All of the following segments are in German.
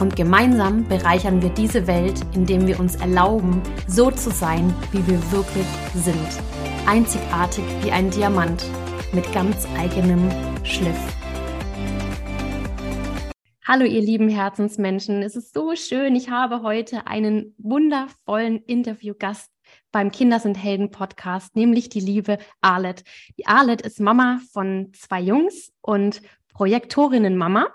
Und gemeinsam bereichern wir diese Welt, indem wir uns erlauben, so zu sein, wie wir wirklich sind. Einzigartig wie ein Diamant mit ganz eigenem Schliff. Hallo ihr lieben Herzensmenschen, es ist so schön. Ich habe heute einen wundervollen Interviewgast beim Kinder sind Helden Podcast, nämlich die liebe Arlet. Die Arlet ist Mama von zwei Jungs und Projektorinnen-Mama.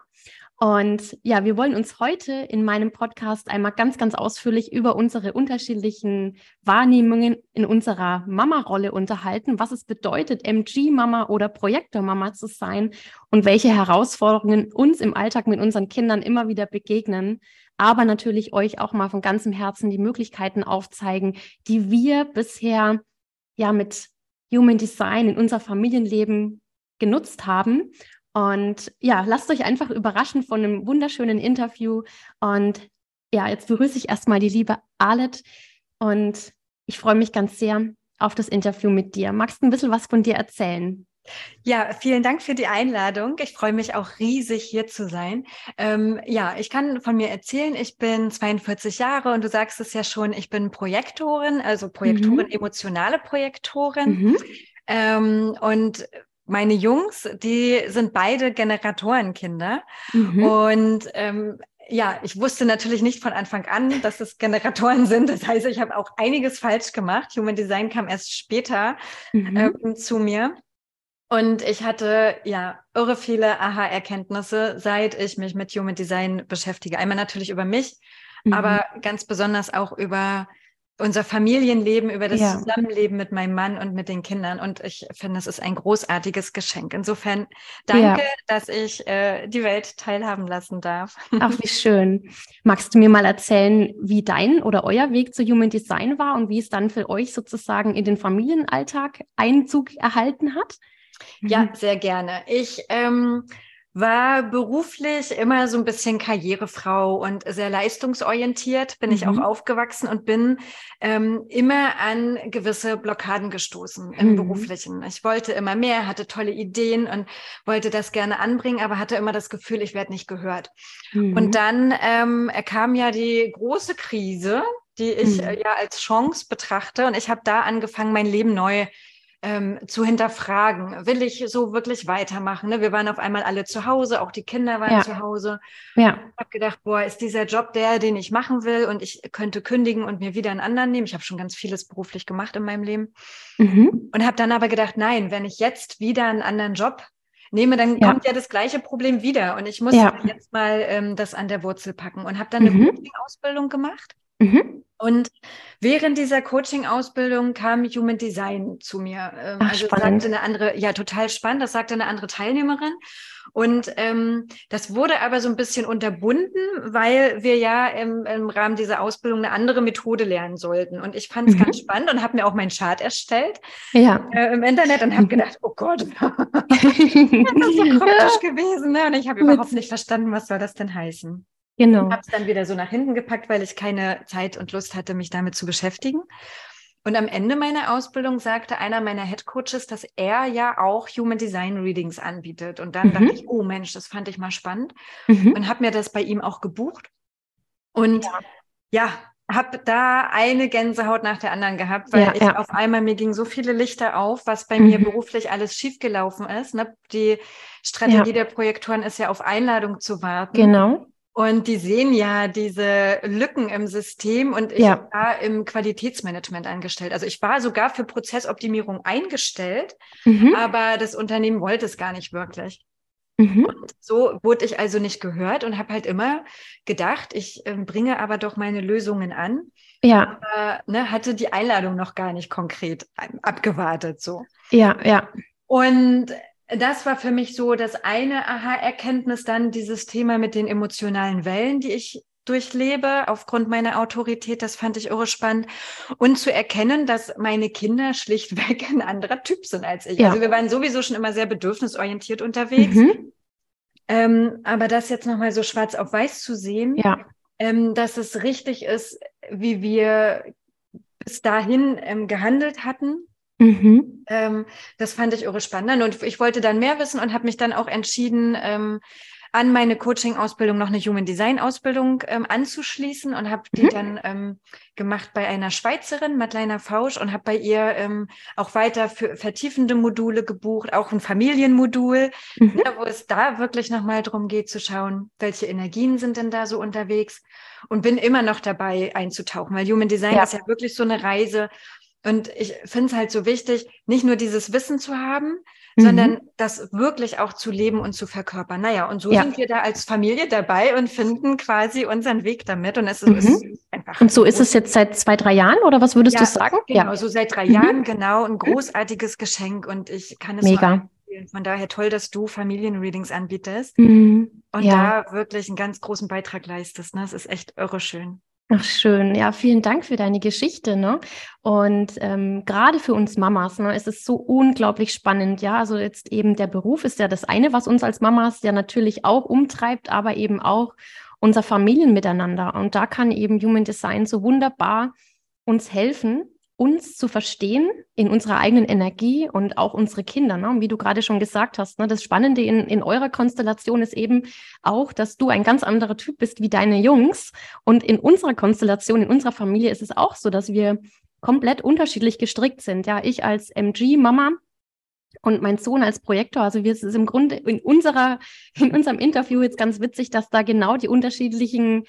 Und ja, wir wollen uns heute in meinem Podcast einmal ganz, ganz ausführlich über unsere unterschiedlichen Wahrnehmungen in unserer Mama-Rolle unterhalten, was es bedeutet, MG-Mama oder Projektor-Mama zu sein und welche Herausforderungen uns im Alltag mit unseren Kindern immer wieder begegnen. Aber natürlich euch auch mal von ganzem Herzen die Möglichkeiten aufzeigen, die wir bisher ja mit Human Design in unser Familienleben genutzt haben und ja, lasst euch einfach überraschen von einem wunderschönen Interview. Und ja, jetzt begrüße ich erstmal die liebe Alet und ich freue mich ganz sehr auf das Interview mit dir. Magst du ein bisschen was von dir erzählen? Ja, vielen Dank für die Einladung. Ich freue mich auch riesig, hier zu sein. Ähm, ja, ich kann von mir erzählen, ich bin 42 Jahre und du sagst es ja schon, ich bin Projektorin, also Projektorin, mhm. emotionale Projektorin. Mhm. Ähm, und meine Jungs, die sind beide Generatorenkinder. Mhm. Und ähm, ja, ich wusste natürlich nicht von Anfang an, dass es Generatoren sind. Das heißt, ich habe auch einiges falsch gemacht. Human Design kam erst später mhm. ähm, zu mir. Und ich hatte ja irre viele Aha-Erkenntnisse, seit ich mich mit Human Design beschäftige. Einmal natürlich über mich, mhm. aber ganz besonders auch über unser Familienleben, über das ja. Zusammenleben mit meinem Mann und mit den Kindern. Und ich finde, es ist ein großartiges Geschenk. Insofern danke, ja. dass ich äh, die Welt teilhaben lassen darf. Ach, wie schön. Magst du mir mal erzählen, wie dein oder euer Weg zu Human Design war und wie es dann für euch sozusagen in den Familienalltag Einzug erhalten hat? Ja, mhm. sehr gerne. Ich ähm, war beruflich immer so ein bisschen Karrierefrau und sehr leistungsorientiert, bin mhm. ich auch mhm. aufgewachsen und bin ähm, immer an gewisse Blockaden gestoßen im mhm. beruflichen. Ich wollte immer mehr, hatte tolle Ideen und wollte das gerne anbringen, aber hatte immer das Gefühl, ich werde nicht gehört. Mhm. Und dann ähm, kam ja die große Krise, die ich äh, mhm. ja als Chance betrachte und ich habe da angefangen, mein Leben neu ähm, zu hinterfragen. Will ich so wirklich weitermachen? Ne? Wir waren auf einmal alle zu Hause, auch die Kinder waren ja. zu Hause. Ja. Ich habe gedacht, boah, ist dieser Job der, den ich machen will und ich könnte kündigen und mir wieder einen anderen nehmen. Ich habe schon ganz vieles beruflich gemacht in meinem Leben mhm. und habe dann aber gedacht, nein, wenn ich jetzt wieder einen anderen Job nehme, dann ja. kommt ja das gleiche Problem wieder und ich muss ja. jetzt mal ähm, das an der Wurzel packen und habe dann mhm. eine Coaching-Ausbildung gemacht. Mhm. Und während dieser Coaching-Ausbildung kam Human Design zu mir. Ähm, Ach, also spannend. sagte eine andere, ja, total spannend, das sagte eine andere Teilnehmerin. Und ähm, das wurde aber so ein bisschen unterbunden, weil wir ja im, im Rahmen dieser Ausbildung eine andere Methode lernen sollten. Und ich fand es mhm. ganz spannend und habe mir auch meinen Chart erstellt ja. äh, im Internet und habe gedacht, oh Gott, das ist so kryptisch gewesen. Ne? Und ich habe überhaupt nicht verstanden, was soll das denn heißen. Genau. Ich habe es dann wieder so nach hinten gepackt, weil ich keine Zeit und Lust hatte, mich damit zu beschäftigen. Und am Ende meiner Ausbildung sagte einer meiner Head Coaches, dass er ja auch Human Design Readings anbietet. Und dann mhm. dachte ich, oh Mensch, das fand ich mal spannend mhm. und habe mir das bei ihm auch gebucht. Und ja, ja habe da eine Gänsehaut nach der anderen gehabt, weil ja, ich ja. auf einmal mir ging so viele Lichter auf, was bei mhm. mir beruflich alles schiefgelaufen ist. Ne? Die Strategie der Projektoren ist ja auf Einladung zu warten. Genau. Und die sehen ja diese Lücken im System und ich ja. war im Qualitätsmanagement angestellt. Also ich war sogar für Prozessoptimierung eingestellt, mhm. aber das Unternehmen wollte es gar nicht wirklich. Mhm. Und so wurde ich also nicht gehört und habe halt immer gedacht, ich äh, bringe aber doch meine Lösungen an. Ja. Aber, ne, hatte die Einladung noch gar nicht konkret abgewartet. So. Ja, ja. Und das war für mich so das eine Aha-Erkenntnis, dann dieses Thema mit den emotionalen Wellen, die ich durchlebe aufgrund meiner Autorität. Das fand ich irre spannend. Und zu erkennen, dass meine Kinder schlichtweg ein anderer Typ sind als ich. Ja. Also wir waren sowieso schon immer sehr bedürfnisorientiert unterwegs. Mhm. Ähm, aber das jetzt nochmal so schwarz auf weiß zu sehen, ja. ähm, dass es richtig ist, wie wir bis dahin ähm, gehandelt hatten. Mhm. Ähm, das fand ich irre spannend und ich wollte dann mehr wissen und habe mich dann auch entschieden, ähm, an meine Coaching-Ausbildung noch eine Human Design-Ausbildung ähm, anzuschließen und habe die mhm. dann ähm, gemacht bei einer Schweizerin, Madeleine Fausch, und habe bei ihr ähm, auch weiter für vertiefende Module gebucht, auch ein Familienmodul, mhm. ne, wo es da wirklich nochmal darum geht zu schauen, welche Energien sind denn da so unterwegs und bin immer noch dabei einzutauchen, weil Human Design ja. ist ja wirklich so eine Reise. Und ich finde es halt so wichtig, nicht nur dieses Wissen zu haben, mhm. sondern das wirklich auch zu leben und zu verkörpern. Naja, und so ja. sind wir da als Familie dabei und finden quasi unseren Weg damit. Und es mhm. ist einfach. Und so ist es jetzt seit zwei, drei Jahren oder was würdest ja, du sagen? Genau, ja. so seit drei mhm. Jahren, genau. Ein großartiges Geschenk und ich kann es Mega. Von daher toll, dass du Familienreadings anbietest mhm. und ja. da wirklich einen ganz großen Beitrag leistest. Ne? Das ist echt irre schön. Ach schön, ja, vielen Dank für deine Geschichte, ne? Und ähm, gerade für uns Mamas, ne, ist es so unglaublich spannend, ja. Also jetzt eben der Beruf ist ja das eine, was uns als Mamas ja natürlich auch umtreibt, aber eben auch unser Familienmiteinander. Und da kann eben Human Design so wunderbar uns helfen, uns zu verstehen in unserer eigenen Energie und auch unsere Kinder. Ne? Und wie du gerade schon gesagt hast, ne, das Spannende in, in eurer Konstellation ist eben auch, dass du ein ganz anderer Typ bist wie deine Jungs. Und in unserer Konstellation, in unserer Familie ist es auch so, dass wir komplett unterschiedlich gestrickt sind. Ja, ich als MG-Mama und mein Sohn als Projektor. Also wir es ist im Grunde in unserer, in unserem Interview jetzt ganz witzig, dass da genau die unterschiedlichen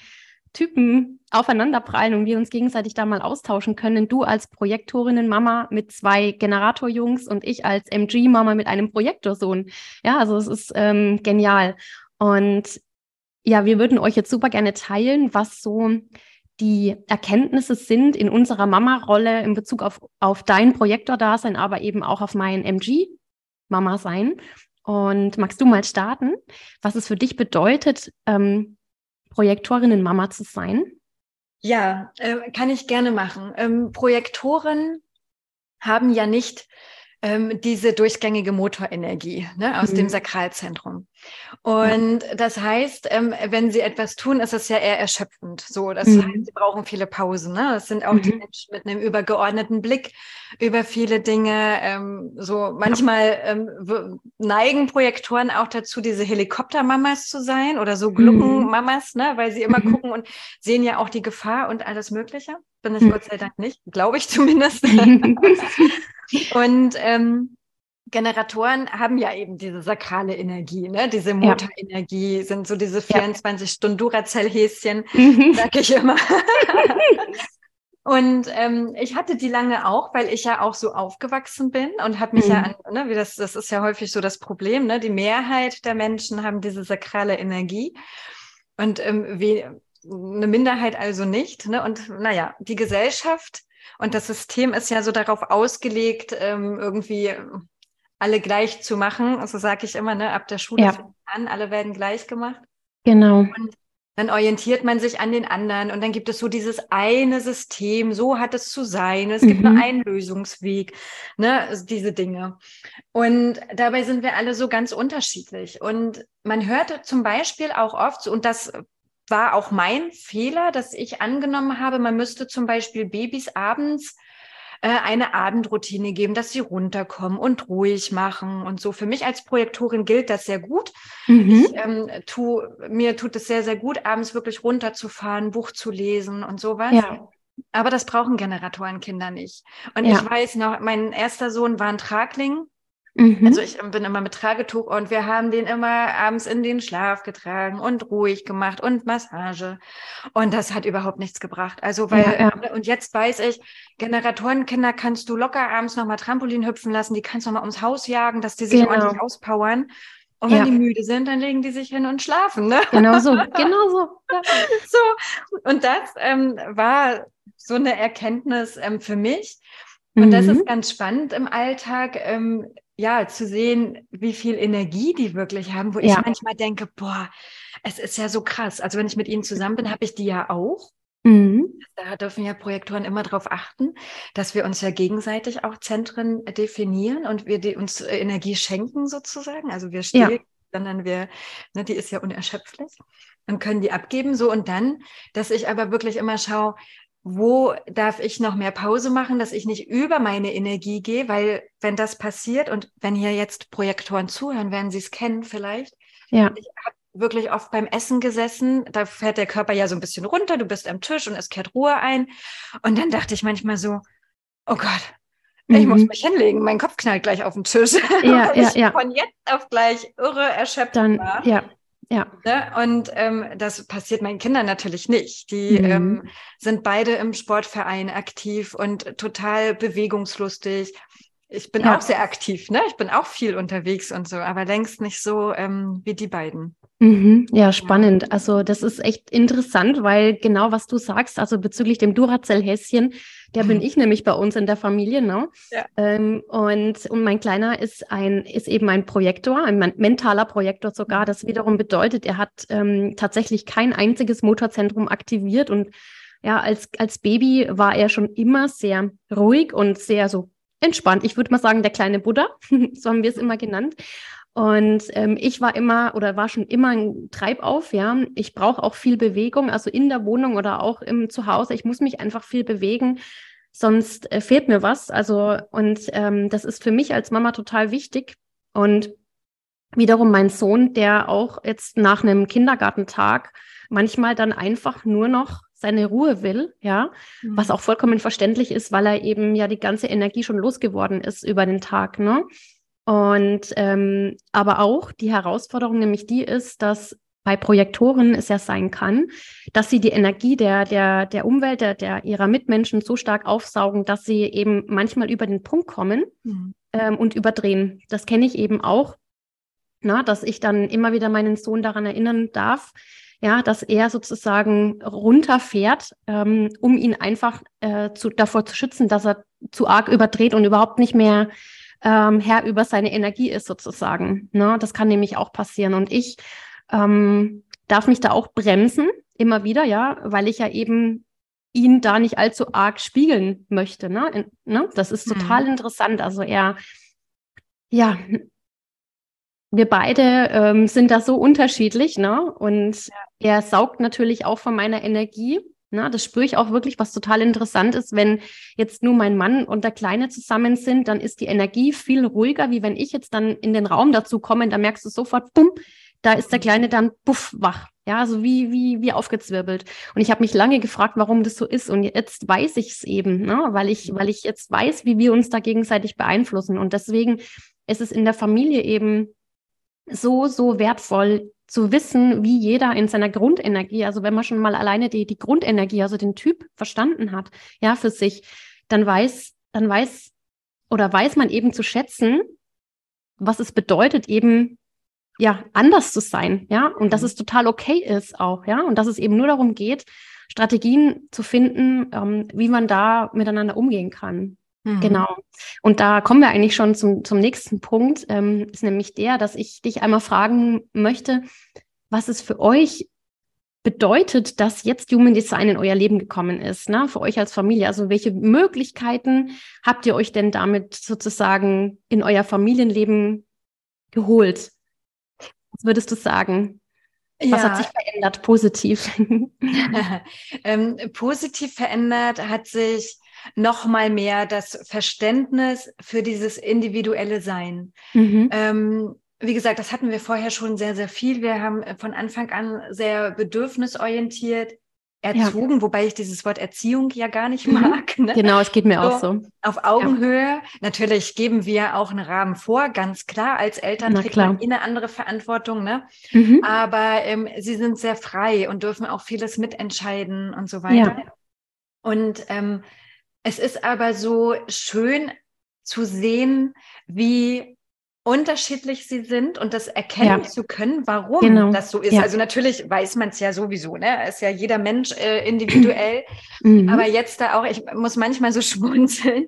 Typen aufeinanderprallen und wir uns gegenseitig da mal austauschen können. Du als Projektorinnen-Mama mit zwei Generatorjungs und ich als MG-Mama mit einem Projektorsohn. Ja, also es ist ähm, genial. Und ja, wir würden euch jetzt super gerne teilen, was so die Erkenntnisse sind in unserer Mama-Rolle in Bezug auf, auf dein Projektor-Dasein, aber eben auch auf mein MG-Mama-Sein. Und magst du mal starten, was es für dich bedeutet, ähm, Projektorinnen-Mama zu sein? Ja, äh, kann ich gerne machen. Ähm, Projektoren haben ja nicht ähm, diese durchgängige Motorenergie ne, aus mhm. dem Sakralzentrum. Und ja. das heißt, ähm, wenn sie etwas tun, ist es ja eher erschöpfend. So, das mhm. heißt, sie brauchen viele Pausen. Ne? Das sind auch mhm. die Menschen mit einem übergeordneten Blick über viele Dinge. Ähm, so manchmal ähm, neigen Projektoren auch dazu, diese Helikoptermamas zu sein oder so Gluckenmamas, mhm. ne? weil sie immer mhm. gucken und sehen ja auch die Gefahr und alles Mögliche. Bin ich. Gott sei Dank nicht, glaube ich zumindest. Und ähm, Generatoren haben ja eben diese sakrale Energie, ne? diese Motorenergie, ja. sind so diese 24 ja. Stunden Duracell-Häschen, mhm. sag ich immer. und ähm, ich hatte die lange auch, weil ich ja auch so aufgewachsen bin und habe mich mhm. ja an, ne, wie das, das ist ja häufig so das Problem, ne? Die Mehrheit der Menschen haben diese sakrale Energie und ähm, wie, eine Minderheit also nicht. Ne? Und naja, die Gesellschaft und das System ist ja so darauf ausgelegt, ähm, irgendwie alle gleich zu machen. Also sage ich immer, ne, ab der Schule ja. an, alle werden gleich gemacht. Genau. Und dann orientiert man sich an den anderen und dann gibt es so dieses eine System, so hat es zu sein, es mhm. gibt nur mhm. einen Lösungsweg, ne, also diese Dinge. Und dabei sind wir alle so ganz unterschiedlich. Und man hörte zum Beispiel auch oft, und das war auch mein Fehler, dass ich angenommen habe, man müsste zum Beispiel Babys abends äh, eine Abendroutine geben, dass sie runterkommen und ruhig machen und so. Für mich als Projektorin gilt das sehr gut. Mhm. Ich, ähm, tu, mir tut es sehr, sehr gut, abends wirklich runterzufahren, Buch zu lesen und sowas. Ja. Aber das brauchen Generatorenkinder nicht. Und ja. ich weiß noch, mein erster Sohn war ein Tragling. Mhm. Also ich bin immer mit Tragetuch und wir haben den immer abends in den Schlaf getragen und ruhig gemacht und Massage. Und das hat überhaupt nichts gebracht. Also weil, ja, ja. und jetzt weiß ich, Generatorenkinder kannst du locker abends nochmal Trampolin hüpfen lassen, die kannst du nochmal ums Haus jagen, dass die sich genau. ordentlich auspowern. Und wenn ja. die müde sind, dann legen die sich hin und schlafen. Ne? Genau so, genau so. Ja. so. Und das ähm, war so eine Erkenntnis ähm, für mich. Und mhm. das ist ganz spannend im Alltag. Ähm, ja, zu sehen, wie viel Energie die wirklich haben, wo ja. ich manchmal denke, boah, es ist ja so krass. Also wenn ich mit ihnen zusammen bin, habe ich die ja auch. Mhm. Da dürfen ja Projektoren immer darauf achten, dass wir uns ja gegenseitig auch Zentren definieren und wir uns Energie schenken sozusagen. Also wir stehen, ja. sondern wir, ne, die ist ja unerschöpflich und können die abgeben. So und dann, dass ich aber wirklich immer schaue, wo darf ich noch mehr Pause machen, dass ich nicht über meine Energie gehe, weil wenn das passiert und wenn hier jetzt Projektoren zuhören, werden sie es kennen vielleicht. Ja. Ich habe wirklich oft beim Essen gesessen, da fährt der Körper ja so ein bisschen runter, du bist am Tisch und es kehrt Ruhe ein. Und dann dachte ich manchmal so, oh Gott, ich mhm. muss mich hinlegen, mein Kopf knallt gleich auf den Tisch. Ja, ja, ja. Von jetzt auf gleich irre erschöpft dann, war. Ja, ja. Ne? Und ähm, das passiert meinen Kindern natürlich nicht. Die mhm. ähm, sind beide im Sportverein aktiv und total bewegungslustig. Ich bin ja. auch sehr aktiv, ne? Ich bin auch viel unterwegs und so, aber längst nicht so ähm, wie die beiden. Mhm, ja, spannend. Also das ist echt interessant, weil genau was du sagst, also bezüglich dem Duracell-Häschen, der bin ich nämlich bei uns in der Familie, ne? Ja. Ähm, und, und mein Kleiner ist ein, ist eben ein Projektor, ein mentaler Projektor sogar. Das wiederum bedeutet, er hat ähm, tatsächlich kein einziges Motorzentrum aktiviert und ja, als, als Baby war er schon immer sehr ruhig und sehr so entspannt. Ich würde mal sagen, der kleine Buddha, so haben wir es immer genannt. Und ähm, ich war immer oder war schon immer ein Treibauf, ja. Ich brauche auch viel Bewegung, also in der Wohnung oder auch im Zuhause. Ich muss mich einfach viel bewegen, sonst äh, fehlt mir was. Also, und ähm, das ist für mich als Mama total wichtig. Und wiederum mein Sohn, der auch jetzt nach einem Kindergartentag manchmal dann einfach nur noch seine Ruhe will, ja, mhm. was auch vollkommen verständlich ist, weil er eben ja die ganze Energie schon losgeworden ist über den Tag, ne? Und ähm, aber auch die Herausforderung nämlich die ist, dass bei Projektoren es ja sein kann, dass sie die Energie der, der, der Umwelt, der, der ihrer Mitmenschen so stark aufsaugen, dass sie eben manchmal über den Punkt kommen mhm. ähm, und überdrehen. Das kenne ich eben auch, na, dass ich dann immer wieder meinen Sohn daran erinnern darf, ja, dass er sozusagen runterfährt, ähm, um ihn einfach äh, zu, davor zu schützen, dass er zu arg überdreht und überhaupt nicht mehr ähm, Herr über seine Energie ist sozusagen. Ne? Das kann nämlich auch passieren. Und ich ähm, darf mich da auch bremsen, immer wieder, ja, weil ich ja eben ihn da nicht allzu arg spiegeln möchte. Ne? In, ne? Das ist total mhm. interessant. Also er, ja, wir beide ähm, sind da so unterschiedlich, ne? Und ja. er saugt natürlich auch von meiner Energie. Na, das spüre ich auch wirklich, was total interessant ist. Wenn jetzt nur mein Mann und der Kleine zusammen sind, dann ist die Energie viel ruhiger, wie wenn ich jetzt dann in den Raum dazu komme. Da merkst du sofort, bumm, da ist der Kleine dann buff wach. Ja, so wie, wie, wie aufgezwirbelt. Und ich habe mich lange gefragt, warum das so ist. Und jetzt weiß ich es eben, ne? weil, ich, weil ich jetzt weiß, wie wir uns da gegenseitig beeinflussen. Und deswegen ist es in der Familie eben so, so wertvoll, zu wissen, wie jeder in seiner Grundenergie, also wenn man schon mal alleine die, die Grundenergie, also den Typ verstanden hat, ja, für sich, dann weiß, dann weiß oder weiß man eben zu schätzen, was es bedeutet, eben ja, anders zu sein, ja, und dass mhm. es total okay ist auch, ja, und dass es eben nur darum geht, Strategien zu finden, ähm, wie man da miteinander umgehen kann. Mhm. Genau. Und da kommen wir eigentlich schon zum, zum nächsten Punkt, ähm, ist nämlich der, dass ich dich einmal fragen möchte, was es für euch bedeutet, dass jetzt Human Design in euer Leben gekommen ist, ne? für euch als Familie. Also welche Möglichkeiten habt ihr euch denn damit sozusagen in euer Familienleben geholt? Was würdest du sagen? Was ja. hat sich verändert, positiv? ähm, positiv verändert hat sich noch mal mehr das Verständnis für dieses individuelle Sein. Mhm. Ähm, wie gesagt, das hatten wir vorher schon sehr, sehr viel. Wir haben von Anfang an sehr bedürfnisorientiert erzogen, ja. wobei ich dieses Wort Erziehung ja gar nicht mhm. mag. Ne? Genau, es geht mir so, auch so. Auf Augenhöhe. Ja. Natürlich geben wir auch einen Rahmen vor, ganz klar. Als Eltern trägt man eine andere Verantwortung. Ne? Mhm. Aber ähm, sie sind sehr frei und dürfen auch vieles mitentscheiden und so weiter. Ja. Und ähm, es ist aber so schön zu sehen, wie unterschiedlich sie sind und das erkennen ja. zu können, warum genau. das so ist. Ja. Also natürlich weiß man es ja sowieso, ne? Ist ja jeder Mensch äh, individuell. Mhm. Aber jetzt da auch, ich muss manchmal so schmunzeln,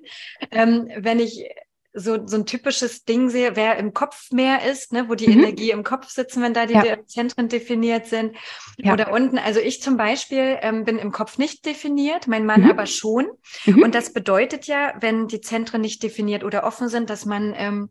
ähm, wenn ich so, so ein typisches Ding sehe, wer im Kopf mehr ist, ne, wo die mhm. Energie im Kopf sitzen, wenn da die ja. Zentren definiert sind. Ja. Oder unten, also ich zum Beispiel ähm, bin im Kopf nicht definiert, mein Mann mhm. aber schon. Mhm. Und das bedeutet ja, wenn die Zentren nicht definiert oder offen sind, dass man ähm,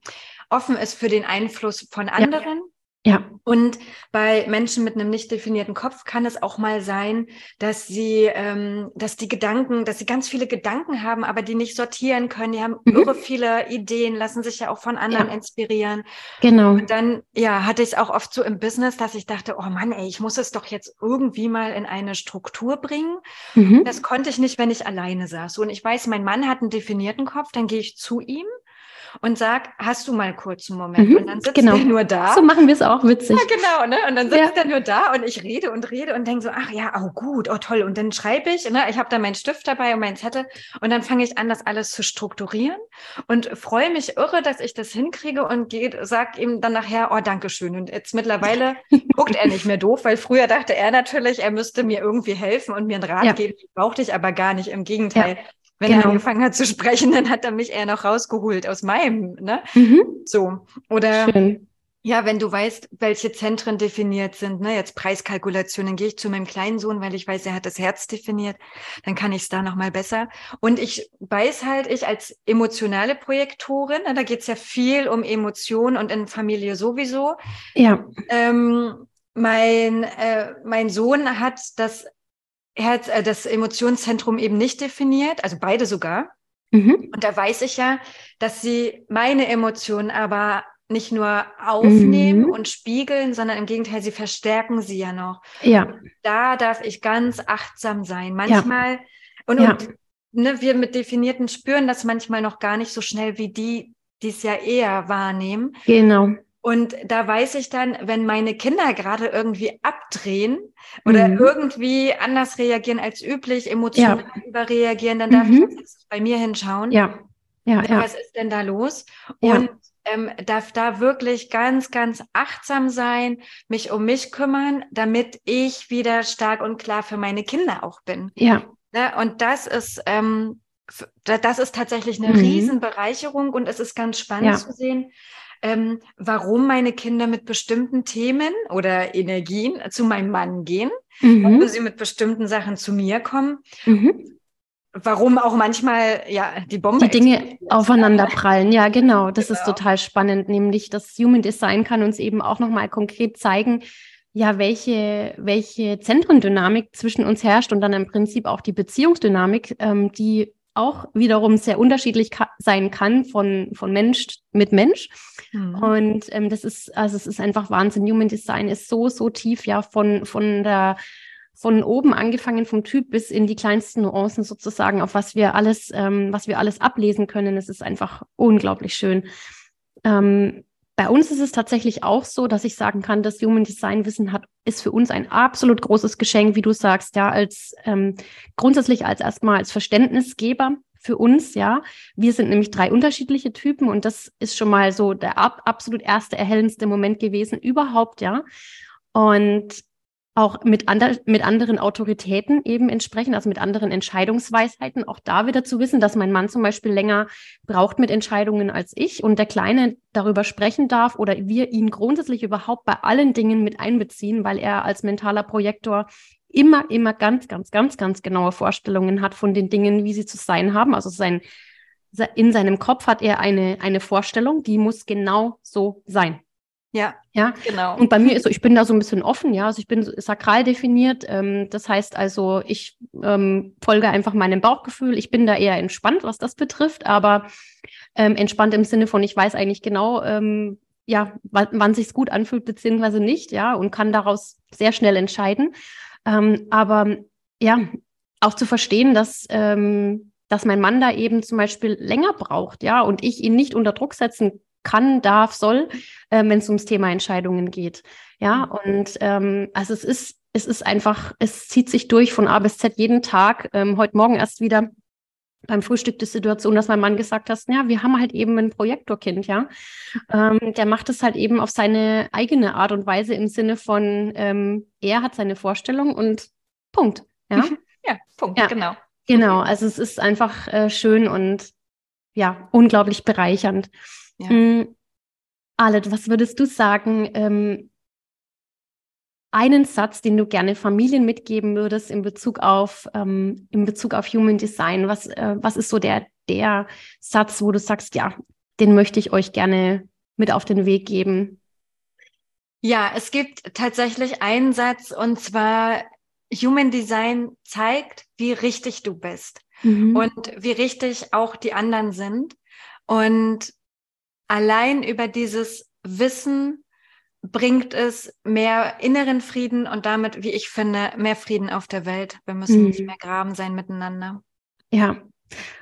offen ist für den Einfluss von anderen. Ja. Ja. Und bei Menschen mit einem nicht definierten Kopf kann es auch mal sein, dass sie, ähm, dass die Gedanken, dass sie ganz viele Gedanken haben, aber die nicht sortieren können. Die haben mhm. irre viele Ideen, lassen sich ja auch von anderen ja. inspirieren. Genau. Und dann, ja, hatte ich es auch oft so im Business, dass ich dachte, oh Mann, ey, ich muss es doch jetzt irgendwie mal in eine Struktur bringen. Mhm. Das konnte ich nicht, wenn ich alleine saß. Und ich weiß, mein Mann hat einen definierten Kopf, dann gehe ich zu ihm und sag, hast du mal kurz einen Moment? Mhm, und dann sitzt genau. er nur da. So machen wir es auch witzig. Ja, genau. Ne? Und dann sitzt ja. er nur da und ich rede und rede und denke so, ach ja, oh gut, oh toll. Und dann schreibe ich, ne? ich habe da meinen Stift dabei und meinen Zettel und dann fange ich an, das alles zu strukturieren und freue mich irre, dass ich das hinkriege und sage ihm dann nachher, oh, danke schön. Und jetzt mittlerweile guckt er nicht mehr doof, weil früher dachte er natürlich, er müsste mir irgendwie helfen und mir einen Rat ja. geben. Brauchte ich aber gar nicht. Im Gegenteil. Ja. Wenn genau. er angefangen hat zu sprechen, dann hat er mich eher noch rausgeholt aus meinem, ne? Mhm. So. Oder Schön. ja, wenn du weißt, welche Zentren definiert sind, ne, jetzt Preiskalkulation, dann gehe ich zu meinem kleinen Sohn, weil ich weiß, er hat das Herz definiert, dann kann ich es da nochmal besser. Und ich weiß halt, ich als emotionale Projektorin, ne, da geht es ja viel um Emotionen und in Familie sowieso. Ja. Ähm, mein, äh, mein Sohn hat das er hat äh, das Emotionszentrum eben nicht definiert, also beide sogar. Mhm. Und da weiß ich ja, dass sie meine Emotionen aber nicht nur aufnehmen mhm. und spiegeln, sondern im Gegenteil, sie verstärken sie ja noch. Ja. Da darf ich ganz achtsam sein. Manchmal, ja. und, ja. und ne, wir mit Definierten spüren das manchmal noch gar nicht so schnell wie die, die es ja eher wahrnehmen. Genau. Und da weiß ich dann, wenn meine Kinder gerade irgendwie abdrehen oder mhm. irgendwie anders reagieren als üblich, emotional ja. überreagieren, dann darf mhm. ich bei mir hinschauen. Ja. Ja, ja. Was ist denn da los? Ja. Und ähm, darf da wirklich ganz, ganz achtsam sein, mich um mich kümmern, damit ich wieder stark und klar für meine Kinder auch bin. Ja. Ne? Und das ist, ähm, das ist tatsächlich eine mhm. Riesenbereicherung und es ist ganz spannend ja. zu sehen, ähm, warum meine Kinder mit bestimmten Themen oder Energien zu meinem Mann gehen, mhm. warum sie mit bestimmten Sachen zu mir kommen. Mhm. Warum auch manchmal ja die Bombe die Dinge aufeinander prallen. Ja, genau. Das genau. ist total spannend, nämlich das Human Design kann uns eben auch noch mal konkret zeigen, ja, welche, welche Zentrendynamik zwischen uns herrscht und dann im Prinzip auch die Beziehungsdynamik, ähm, die auch wiederum sehr unterschiedlich ka sein kann von, von Mensch mit Mensch. Mhm. Und ähm, das ist, also es ist einfach Wahnsinn. Human Design ist so, so tief, ja, von, von der von oben angefangen vom Typ bis in die kleinsten Nuancen sozusagen, auf was wir alles, ähm, was wir alles ablesen können. Es ist einfach unglaublich schön. Ähm, bei uns ist es tatsächlich auch so, dass ich sagen kann, das Human Design Wissen hat, ist für uns ein absolut großes Geschenk, wie du sagst, ja, als ähm, grundsätzlich als erstmal als Verständnisgeber für uns, ja. Wir sind nämlich drei unterschiedliche Typen und das ist schon mal so der ab, absolut erste erhellendste Moment gewesen überhaupt, ja. Und auch mit, ander, mit anderen Autoritäten eben entsprechen, also mit anderen Entscheidungsweisheiten. Auch da wieder zu wissen, dass mein Mann zum Beispiel länger braucht mit Entscheidungen als ich und der Kleine darüber sprechen darf oder wir ihn grundsätzlich überhaupt bei allen Dingen mit einbeziehen, weil er als mentaler Projektor immer, immer ganz, ganz, ganz, ganz genaue Vorstellungen hat von den Dingen, wie sie zu sein haben. Also sein, in seinem Kopf hat er eine, eine Vorstellung, die muss genau so sein. Ja, ja, genau. Und bei mir ist so, ich bin da so ein bisschen offen, ja. Also ich bin sakral definiert. Ähm, das heißt also, ich ähm, folge einfach meinem Bauchgefühl. Ich bin da eher entspannt, was das betrifft, aber ähm, entspannt im Sinne von, ich weiß eigentlich genau, ähm, ja, wann sich's gut anfühlt, beziehungsweise nicht, ja, und kann daraus sehr schnell entscheiden. Ähm, aber ja, auch zu verstehen, dass ähm, dass mein Mann da eben zum Beispiel länger braucht, ja, und ich ihn nicht unter Druck setzen kann, darf, soll, äh, wenn es ums Thema Entscheidungen geht. Ja, mhm. und ähm, also es ist, es ist einfach, es zieht sich durch von A bis Z jeden Tag. Ähm, heute Morgen erst wieder beim Frühstück die Situation, dass mein Mann gesagt hat, ja, wir haben halt eben ein Projektorkind, ja. Ähm, der macht es halt eben auf seine eigene Art und Weise im Sinne von, ähm, er hat seine Vorstellung und Punkt. Ja, ja Punkt, ja, genau. Genau, also es ist einfach äh, schön und ja, unglaublich bereichernd. Ja. Mhm. Alet, was würdest du sagen, ähm, einen Satz, den du gerne Familien mitgeben würdest in Bezug auf, ähm, in Bezug auf Human Design? Was, äh, was ist so der, der Satz, wo du sagst, ja, den möchte ich euch gerne mit auf den Weg geben? Ja, es gibt tatsächlich einen Satz und zwar Human Design zeigt, wie richtig du bist mhm. und wie richtig auch die anderen sind. Und allein über dieses Wissen bringt es mehr inneren Frieden und damit, wie ich finde, mehr Frieden auf der Welt. Wir müssen mhm. nicht mehr graben sein miteinander. Ja,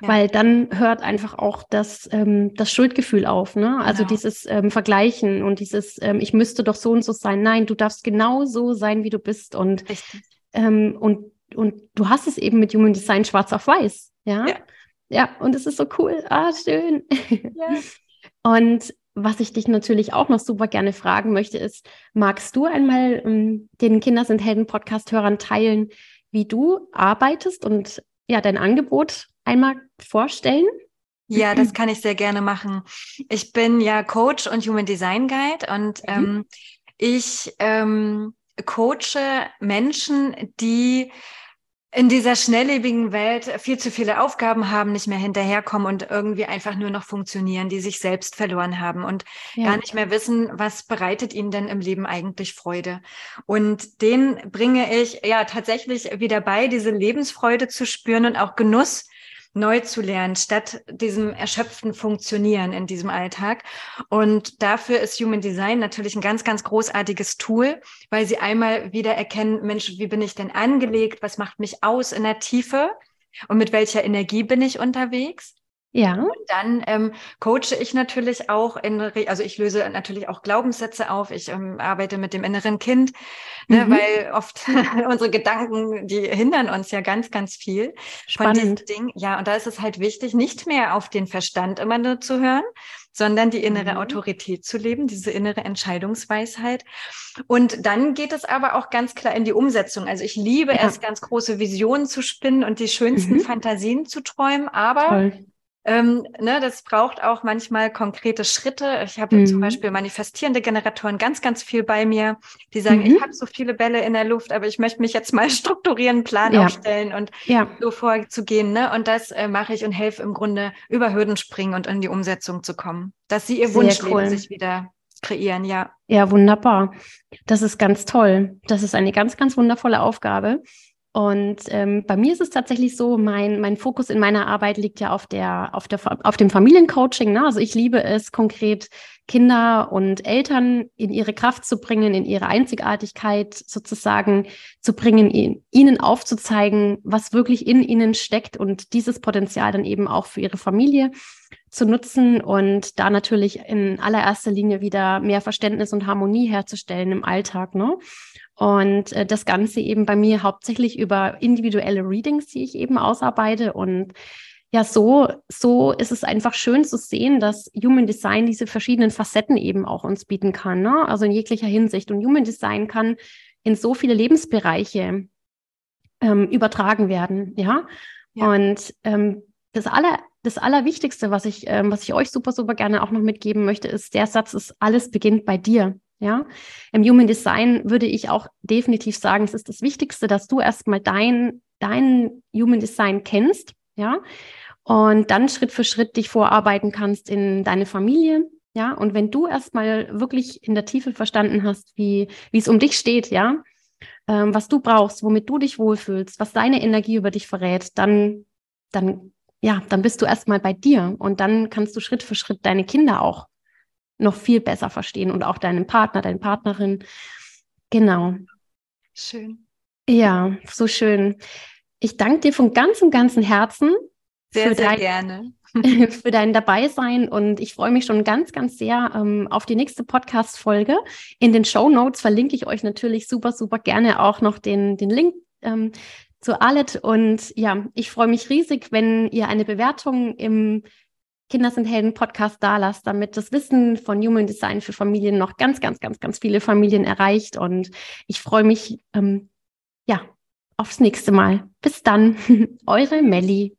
ja. Weil dann hört einfach auch das, ähm, das Schuldgefühl auf, ne? Also genau. dieses ähm, Vergleichen und dieses, ähm, ich müsste doch so und so sein. Nein, du darfst genau so sein, wie du bist. Und, ähm, und, und du hast es eben mit Human Design schwarz auf weiß. Ja. Ja, ja und es ist so cool. Ah, schön. Ja. und was ich dich natürlich auch noch super gerne fragen möchte, ist, magst du einmal ähm, den Kinder sind Helden Podcast-Hörern teilen, wie du arbeitest und ja, dein Angebot einmal vorstellen? Ja, das kann ich sehr gerne machen. Ich bin ja Coach und Human Design Guide und mhm. ähm, ich ähm, coache Menschen, die in dieser schnelllebigen Welt viel zu viele Aufgaben haben, nicht mehr hinterherkommen und irgendwie einfach nur noch funktionieren, die sich selbst verloren haben und ja. gar nicht mehr wissen, was bereitet ihnen denn im Leben eigentlich Freude. Und den bringe ich ja tatsächlich wieder bei, diese Lebensfreude zu spüren und auch Genuss neu zu lernen, statt diesem erschöpften Funktionieren in diesem Alltag. Und dafür ist Human Design natürlich ein ganz, ganz großartiges Tool, weil sie einmal wieder erkennen, Mensch, wie bin ich denn angelegt? Was macht mich aus in der Tiefe? Und mit welcher Energie bin ich unterwegs? Ja. Und dann ähm, coache ich natürlich auch in, also ich löse natürlich auch Glaubenssätze auf. Ich ähm, arbeite mit dem inneren Kind, ne, mhm. weil oft unsere Gedanken, die hindern uns ja ganz, ganz viel Spannend. von diesem Ding. Ja, und da ist es halt wichtig, nicht mehr auf den Verstand immer nur zu hören, sondern die innere mhm. Autorität zu leben, diese innere Entscheidungsweisheit. Und dann geht es aber auch ganz klar in die Umsetzung. Also ich liebe ja. es, ganz große Visionen zu spinnen und die schönsten mhm. Fantasien zu träumen, aber Toll ähm, ne, das braucht auch manchmal konkrete Schritte. Ich habe mhm. zum Beispiel manifestierende Generatoren ganz, ganz viel bei mir, die sagen, mhm. ich habe so viele Bälle in der Luft, aber ich möchte mich jetzt mal strukturieren, einen Plan ja. aufstellen und ja. so vorzugehen. Ne? Und das äh, mache ich und helfe im Grunde über Hürden springen und in die Umsetzung zu kommen, dass sie ihr Sehr Wunschleben cool. sich wieder kreieren, ja. Ja, wunderbar. Das ist ganz toll. Das ist eine ganz, ganz wundervolle Aufgabe. Und ähm, bei mir ist es tatsächlich so, mein, mein Fokus in meiner Arbeit liegt ja auf, der, auf, der, auf dem Familiencoaching. Ne? Also ich liebe es, konkret Kinder und Eltern in ihre Kraft zu bringen, in ihre Einzigartigkeit sozusagen zu bringen, ihnen aufzuzeigen, was wirklich in ihnen steckt und dieses Potenzial dann eben auch für ihre Familie zu nutzen und da natürlich in allererster Linie wieder mehr Verständnis und Harmonie herzustellen im Alltag. Ne? Und äh, das Ganze eben bei mir hauptsächlich über individuelle Readings, die ich eben ausarbeite. Und ja, so, so ist es einfach schön zu sehen, dass Human Design diese verschiedenen Facetten eben auch uns bieten kann. Ne? Also in jeglicher Hinsicht. Und Human Design kann in so viele Lebensbereiche ähm, übertragen werden. Ja. ja. Und ähm, das aller, das Allerwichtigste, was ich, ähm, was ich euch super, super gerne auch noch mitgeben möchte, ist, der Satz ist, alles beginnt bei dir. Ja, im Human Design würde ich auch definitiv sagen, es ist das Wichtigste, dass du erstmal dein, dein Human Design kennst, ja, und dann Schritt für Schritt dich vorarbeiten kannst in deine Familie, ja, und wenn du erstmal wirklich in der Tiefe verstanden hast, wie, wie es um dich steht, ja, ähm, was du brauchst, womit du dich wohlfühlst, was deine Energie über dich verrät, dann, dann, ja, dann bist du erstmal bei dir und dann kannst du Schritt für Schritt deine Kinder auch noch viel besser verstehen und auch deinen Partner, deine Partnerin. Genau. Schön. Ja, so schön. Ich danke dir von ganzem, ganzem Herzen. Sehr, sehr dein, gerne. für dein Dabeisein und ich freue mich schon ganz, ganz sehr ähm, auf die nächste Podcast-Folge. In den Show Notes verlinke ich euch natürlich super, super gerne auch noch den, den Link ähm, zu Alet und ja, ich freue mich riesig, wenn ihr eine Bewertung im Kinder sind Helden Podcast da lasst, damit das Wissen von Human Design für Familien noch ganz, ganz, ganz, ganz viele Familien erreicht. Und ich freue mich, ähm, ja, aufs nächste Mal. Bis dann, eure Melli.